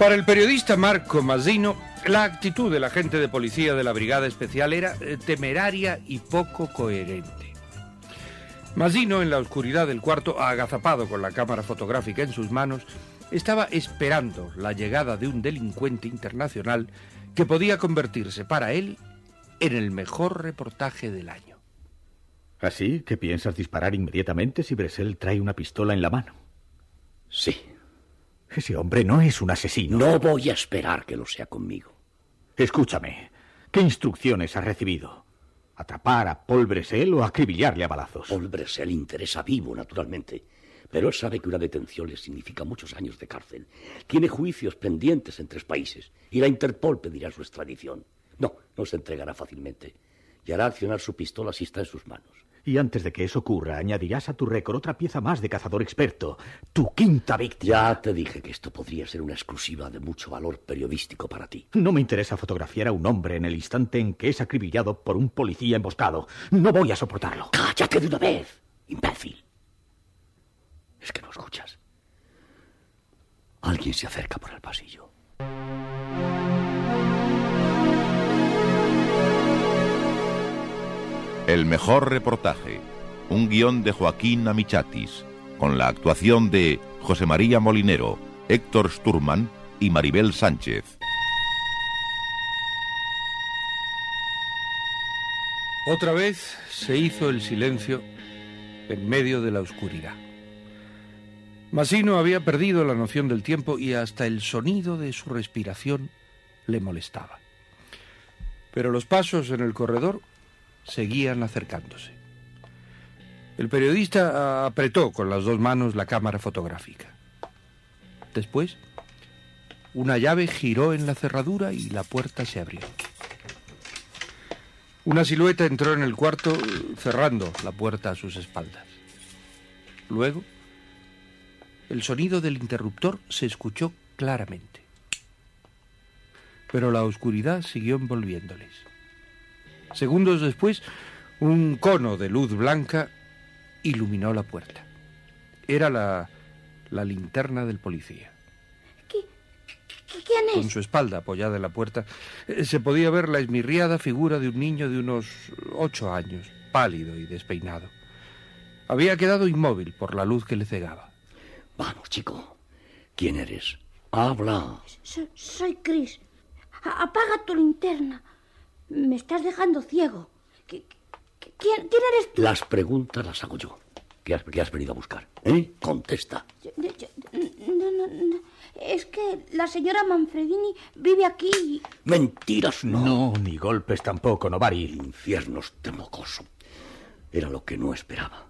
Para el periodista Marco Mazzino, la actitud del agente de policía de la Brigada Especial era eh, temeraria y poco coherente. Mazzino, en la oscuridad del cuarto, agazapado con la cámara fotográfica en sus manos, estaba esperando la llegada de un delincuente internacional que podía convertirse para él en el mejor reportaje del año. ¿Así que piensas disparar inmediatamente si Bresel trae una pistola en la mano? Sí. Ese hombre no es un asesino. No voy a esperar que lo sea conmigo. Escúchame. ¿Qué instrucciones has recibido? ¿Atrapar a Paul Bresel o acribillarle a balazos? Paul Bresel interesa vivo, naturalmente. Pero él sabe que una detención le significa muchos años de cárcel. Tiene juicios pendientes en tres países y la Interpol pedirá su extradición. No, no se entregará fácilmente y hará accionar su pistola si está en sus manos. Y antes de que eso ocurra, añadirás a tu récord otra pieza más de cazador experto, tu quinta víctima. Ya te dije que esto podría ser una exclusiva de mucho valor periodístico para ti. No me interesa fotografiar a un hombre en el instante en que es acribillado por un policía emboscado. No voy a soportarlo. ¡Cállate de una vez, imbécil! Es que no escuchas. Alguien se acerca por el pasillo. El mejor reportaje. Un guion de Joaquín Amichatis, con la actuación de José María Molinero, Héctor Sturman y Maribel Sánchez. Otra vez se hizo el silencio en medio de la oscuridad. Masino había perdido la noción del tiempo y hasta el sonido de su respiración le molestaba. Pero los pasos en el corredor seguían acercándose. El periodista apretó con las dos manos la cámara fotográfica. Después, una llave giró en la cerradura y la puerta se abrió. Una silueta entró en el cuarto cerrando la puerta a sus espaldas. Luego, el sonido del interruptor se escuchó claramente. Pero la oscuridad siguió envolviéndoles. Segundos después, un cono de luz blanca iluminó la puerta. Era la, la linterna del policía. ¿Qué, ¿Quién es? Con su espalda apoyada en la puerta, eh, se podía ver la esmirriada figura de un niño de unos ocho años, pálido y despeinado. Había quedado inmóvil por la luz que le cegaba. Vamos, chico. ¿Quién eres? Habla. So- soy Chris. A- apaga tu linterna. Me estás dejando ciego. ¿Qui- qui- ¿Quién, quién eres tú? Las preguntas las hago yo. ¿Qué has, qué has venido a buscar? ¿Eh? Contesta. Yo- yo- yo- no, no, no. Es que la señora Manfredini vive aquí y... Mentiras no. No, ni golpes tampoco, Novari. Infiernos de mocoso. Era lo que no esperaba.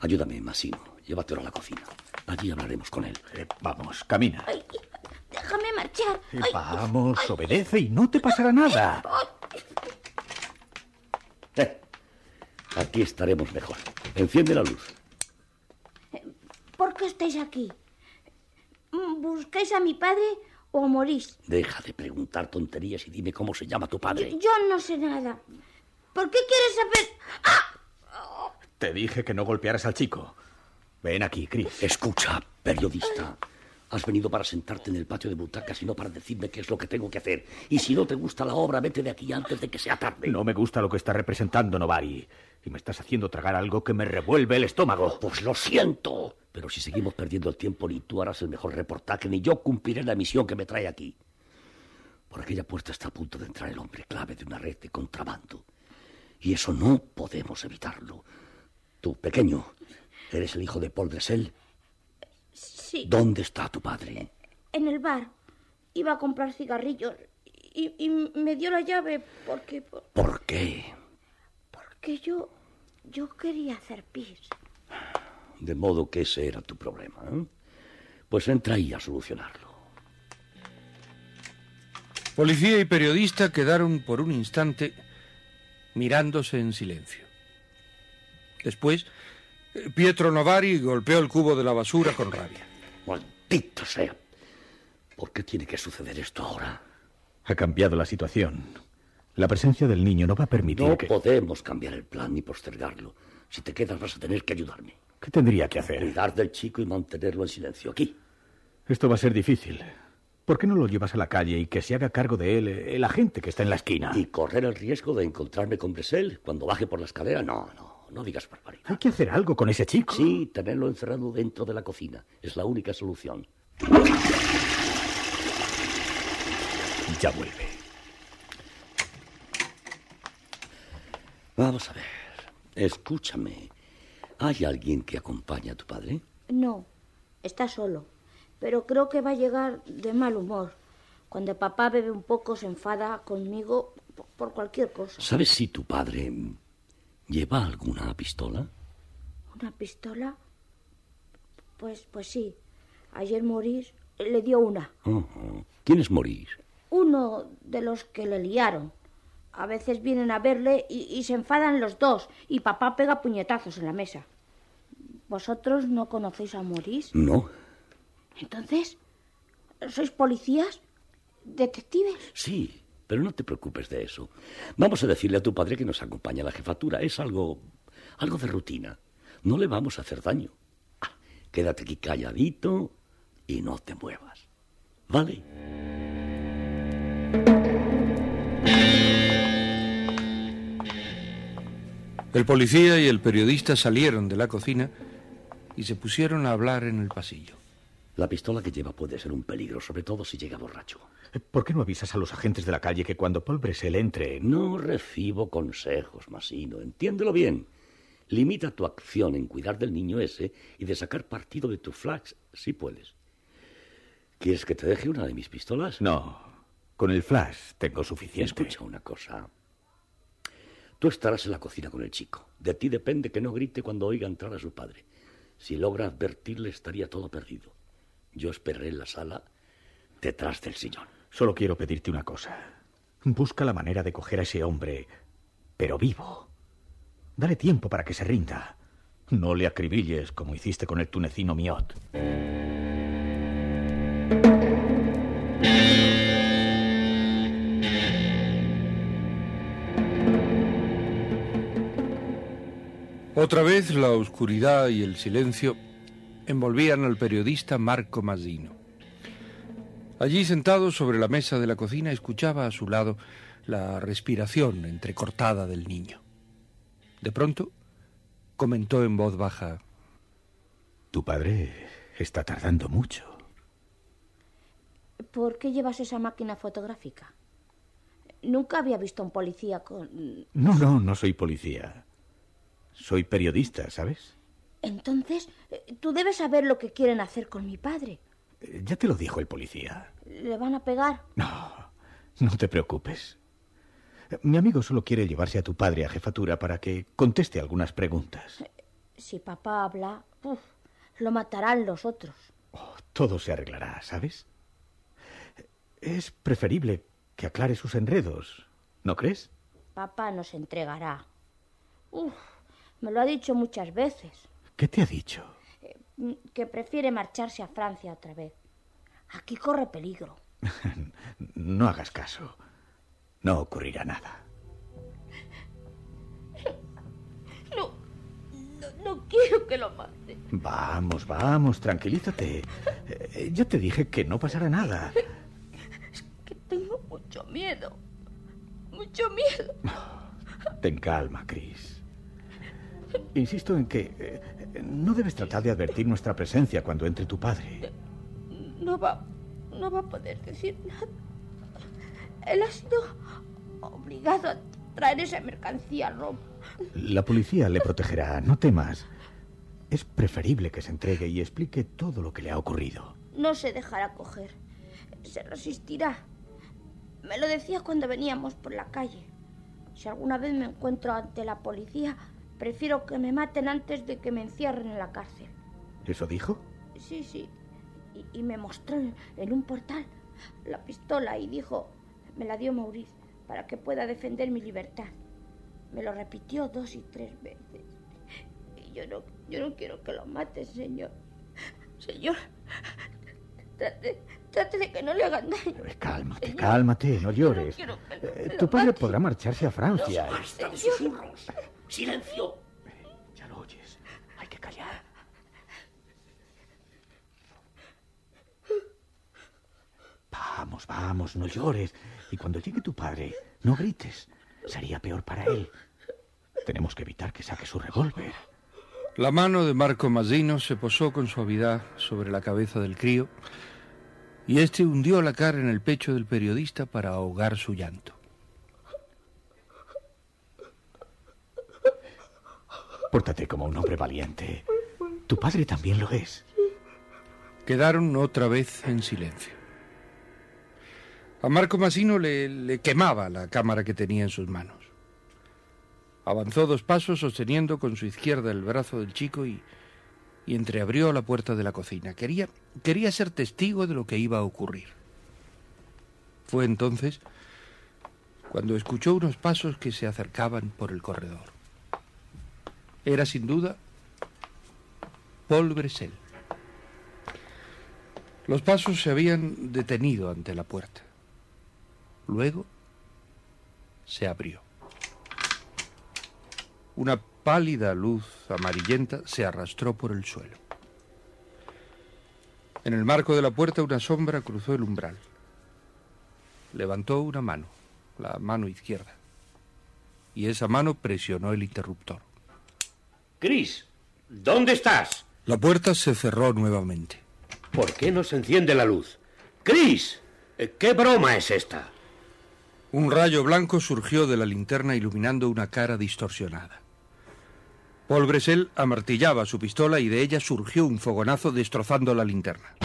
Ayúdame, Masino. Llévatelo a la cocina. Allí hablaremos con él. Eh, vamos, camina. Ay, déjame marchar. Eh, Ay, Vamos, obedece y no te pasará nada. Eh, aquí estaremos mejor. Enciende la luz. ¿Por qué estáis aquí? ¿Buscáis a mi padre o morís? Deja de preguntar tonterías y dime cómo se llama tu padre. Yo, yo no sé nada. ¿Por qué quieres saber? ¡Ah! Te dije que no golpearas al chico. Ven aquí, Chris. Escucha, periodista. Has venido para sentarte en el patio de butacas y no para decirme qué es lo que tengo que hacer. Y si no te gusta la obra, vete de aquí antes de que sea tarde. No me gusta lo que está representando Novari. Y me estás haciendo tragar algo que me revuelve el estómago. Pues lo siento. Pero si seguimos perdiendo el tiempo, ni tú harás el mejor reportaje, ni yo cumpliré la misión que me trae aquí. Por aquella puerta está a punto de entrar el hombre clave de una red de contrabando. Y eso no podemos evitarlo. Tú, pequeño, ¿eres el hijo de Paul Dressel? Sí. ¿Dónde está tu padre? En el bar. Iba a comprar cigarrillos y, y me dio la llave porque... ¿Por qué? Porque yo... yo quería hacer pis. De modo que ese era tu problema. ¿eh? Pues entra ahí a solucionarlo. Policía y periodista quedaron por un instante mirándose en silencio. Después, Pietro Novari golpeó el cubo de la basura con rabia. Maldito sea. ¿Por qué tiene que suceder esto ahora? Ha cambiado la situación. La presencia del niño no va a permitir No que... podemos cambiar el plan ni postergarlo. Si te quedas vas a tener que ayudarme. ¿Qué tendría que hacer? Cuidar del chico y mantenerlo en silencio aquí. Esto va a ser difícil. ¿Por qué no lo llevas a la calle y que se haga cargo de él el agente que está en la esquina? Y correr el riesgo de encontrarme con Bresel cuando baje por la escalera. No, no, no digas barbaridad. Hay que hacer algo con ese chico. Sí, tenerlo encerrado dentro de la cocina. Es la única solución. Ya vuelve. Vamos a ver. Escúchame. ¿Hay alguien que acompañe a tu padre? No, está solo. Pero creo que va a llegar de mal humor. Cuando papá bebe un poco se enfada conmigo por- cualquier cosa. ¿Sabes si tu padre lleva alguna pistola? ¿Una pistola? Pues, pues sí. Ayer Maurice le dio una. ¿Quién es Maurice? Uno de los que le liaron. A veces vienen a verle y, y se enfadan los dos. Y papá pega puñetazos en la mesa. ¿Vosotros no conocéis a Maurice? No. Entonces, ¿sois policías? ¿Detectives? Sí, pero no te preocupes de eso. Vamos a decirle a tu padre que nos acompaña a la jefatura. Es algo. algo de rutina. No le vamos a hacer daño. Ah, quédate aquí calladito y no te muevas. ¿Vale? El policía y el periodista salieron de la cocina y se pusieron a hablar en el pasillo. La pistola que lleva puede ser un peligro, sobre todo si llega borracho. ¿Por qué no avisas a los agentes de la calle que cuando Paul Bresel entre... No recibo consejos, Masino. Entiéndelo bien. Limita tu acción en cuidar del niño ese y de sacar partido de tu flash, si puedes. ¿Quieres que te deje una de mis pistolas? No, con el flash tengo suficiente. Escucha una cosa. Tú estarás en la cocina con el chico. De ti depende que no grite cuando oiga entrar a su padre. Si logra advertirle, estaría todo perdido. Yo esperaré en la sala detrás del sillón. Solo quiero pedirte una cosa. Busca la manera de coger a ese hombre, pero vivo. Dale tiempo para que se rinda. No le acribilles como hiciste con el tunecino Miot. Otra vez la oscuridad y el silencio envolvían al periodista Marco Mazzino. Allí sentado sobre la mesa de la cocina escuchaba a su lado la respiración entrecortada del niño. De pronto comentó en voz baja, Tu padre está tardando mucho. ¿Por qué llevas esa máquina fotográfica? Nunca había visto a un policía con... No, no, no soy policía. Soy periodista, ¿sabes? Entonces, eh, tú debes saber lo que quieren hacer con mi padre. Eh, Ya te lo dijo el policía. ¿Le van a pegar? No, no te preocupes. Mi amigo solo quiere llevarse a tu padre a jefatura para que conteste algunas preguntas. Si papá habla, uf, lo matarán los otros. Oh, todo se arreglará, ¿sabes? Es preferible que aclare sus enredos, ¿no crees? Papá nos entregará. Uf, me lo ha dicho muchas veces. ¿Qué te ha dicho? Que prefiere marcharse a Francia otra vez. Aquí corre peligro. No hagas caso. No ocurrirá nada. No, no, no quiero que lo mate. Vamos, vamos, tranquilízate. Eh, Yo te dije que no pasará nada. Es que tengo mucho miedo. Mucho miedo. Ten calma, Chris. Insisto en que eh, no debes tratar de advertir nuestra presencia cuando entre tu padre. No va, no va a poder decir nada. Él ha sido obligado a traer esa mercancía a Roma. La policía le protegerá, no temas. Es preferible que se entregue y explique todo lo que le ha ocurrido. No se dejará coger. Se resistirá. Me lo decía cuando veníamos por la calle. Si alguna vez me encuentro ante la policía, prefiero que me maten antes de que me encierren en la cárcel. ¿Eso dijo? Sí, sí. Y, y me mostró en, en un portal la pistola y dijo, me la dio Maurice para que pueda defender mi libertad. Me lo repitió dos y tres veces. Y yo no, yo no quiero que lo mates, señor. Señor, trate, trate de que no le hagan daño. Eh, Cálmate, Señor, cálmate, no llores. quiero que lo- Eh, que Tu padre podrá marcharse a Francia. Basta de susurros. Silencio. Ya lo oyes. Hay que callar. Vamos, vamos, no llores. Y cuando llegue tu padre, no grites. Sería peor para él. Tenemos que evitar que saque su revólver. La mano de Marco Mazzino se posó con suavidad sobre la cabeza del crío y éste hundió la cara en el pecho del periodista para ahogar su llanto. Pórtate como un hombre valiente. Tu padre también lo es. Quedaron otra vez en silencio. A Marco Mazzino le, le quemaba la cámara que tenía en sus manos. Avanzó dos pasos sosteniendo con su izquierda el brazo del chico y, y entreabrió la puerta de la cocina. Quería, quería ser testigo de lo que iba a ocurrir. Fue entonces cuando escuchó unos pasos que se acercaban por el corredor. Era sin duda Paul Bressel. Los pasos se habían detenido ante la puerta. Luego se abrió. Una pálida luz amarillenta se arrastró por el suelo. En el marco de la puerta una sombra cruzó el umbral. Levantó una mano, la mano izquierda, y esa mano presionó el interruptor. Chris, ¿dónde estás? La puerta se cerró nuevamente. ¿Por qué no se enciende la luz? Chris, eh, ¿qué broma es esta? Un rayo blanco surgió de la linterna iluminando una cara distorsionada. Paul Bressel amartillaba su pistola y de ella surgió un fogonazo destrozando la linterna.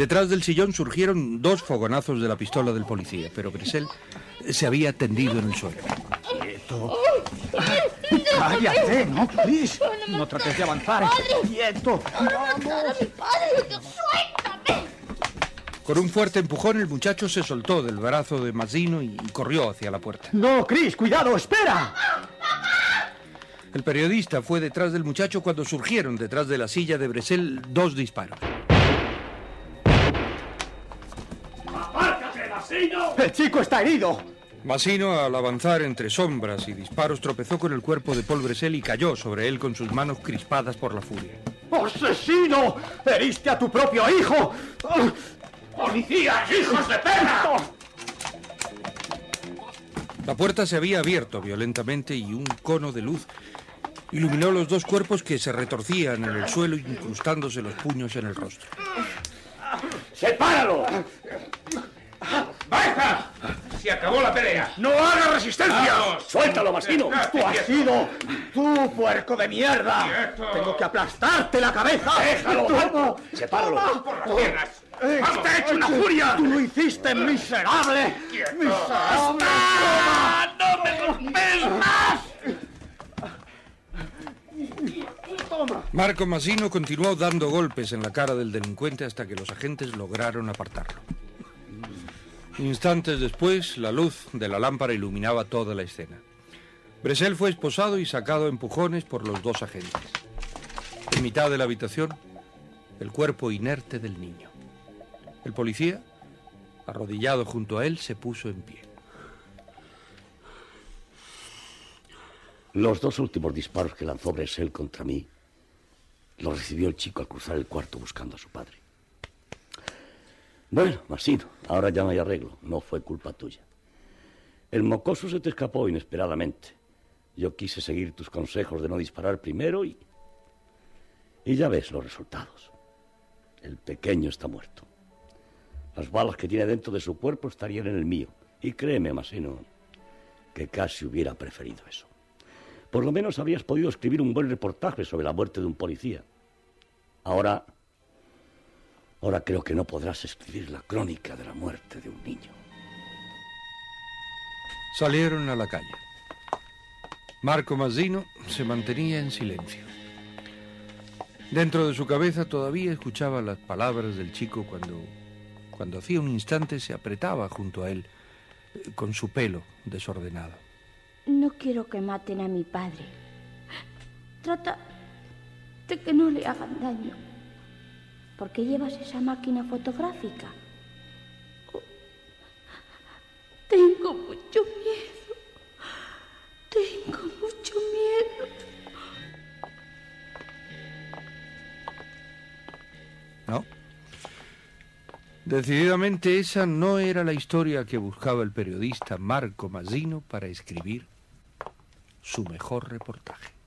Detrás del sillón surgieron dos fogonazos de la pistola del policía, pero Bressel se había tendido en el suelo. Quieto. Cállate, no, Chris. No trates de avanzar. Quieto. ¡Matar a mi padre! ¡Suéltame! Con un fuerte empujón el muchacho se soltó del brazo de Mazzino y corrió hacia la puerta. No, Chris, cuidado, espera. El periodista fue detrás del muchacho cuando surgieron detrás de la silla de Bressel dos disparos. El chico está herido. Massino, al avanzar entre sombras y disparos, tropezó con el cuerpo de Paul Bressel y cayó sobre él con sus manos crispadas por la furia. ¡Asesino! ¡Heriste a tu propio hijo! ¡Policías, hijos de perra! La puerta se había abierto violentamente y un cono de luz iluminó los dos cuerpos que se retorcían en el suelo incrustándose los puños en el rostro. ¡Sepáralo! ¡Baja! ¡Se acabó la pelea! ¡No haga resistencia! ¡Suéltalo, Mastino! ¡Tú has sido! ¡Tú, puerco de mierda! ¡Tengo que aplastarte la cabeza! ¡Déjalo! ¡Toma! ¡Sepáralo! ¡Toma! ¡Por las piernas! Eh, ¡Hasta hecho una furia! ¡Tú lo hiciste, miserable! ¡Miserable! ¡No me golpees más! Marco Massino continuó dando golpes en la cara del delincuente hasta que los agentes lograron apartarlo. Instantes después, la luz de la lámpara iluminaba toda la escena. Bressel fue esposado y sacado a empujones por los dos agentes. En mitad de la habitación, el cuerpo inerte del niño. El policía, arrodillado junto a él, se puso en pie. Los dos últimos disparos que lanzó Bresel contra mí los recibió el chico al cruzar el cuarto buscando a su padre. Bueno, Masino, ahora ya no hay arreglo. No fue culpa tuya. El mocoso se te escapó inesperadamente. Yo quise seguir tus consejos de no disparar primero y... Y ya ves los resultados. El pequeño está muerto. Las balas que tiene dentro de su cuerpo estarían en el mío. Y créeme, Masino, que casi hubiera preferido eso. Por lo menos habrías podido escribir un buen reportaje sobre la muerte de un policía. Ahora, ahora creo que no podrás escribir la crónica de la muerte de un niño. Salieron a la calle. Marco Mazzino se mantenía en silencio. Dentro de su cabeza todavía escuchaba las palabras del chico cuando, cuando hacía un instante se apretaba junto a él eh, con su pelo desordenado. No quiero que maten a mi padre. Trata de que no le hagan daño. ¿Por qué llevas esa máquina fotográfica? Oh, tengo mucho miedo. Tengo mucho miedo. ¿No? Decididamente esa no era la historia que buscaba el periodista Marco Mazzino para escribir su mejor reportaje.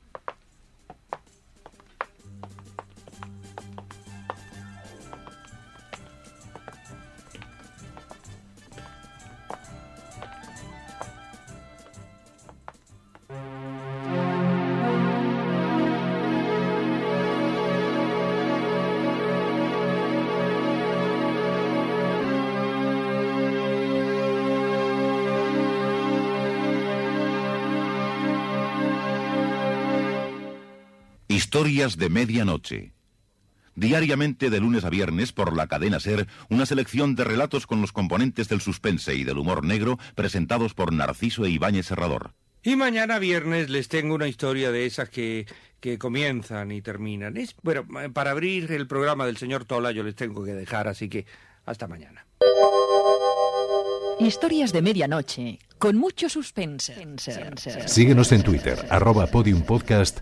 Historias de Medianoche. Diariamente de lunes a viernes por la cadena Ser, una selección de relatos con los componentes del suspense y del humor negro presentados por Narciso e Ibáñez Serrador. Y mañana viernes les tengo una historia de esas que, que comienzan y terminan. Es, bueno, para abrir el programa del señor Tola yo les tengo que dejar, así que hasta mañana. Historias de medianoche, con mucho suspense. Síguenos en Twitter, arroba podiumpodcast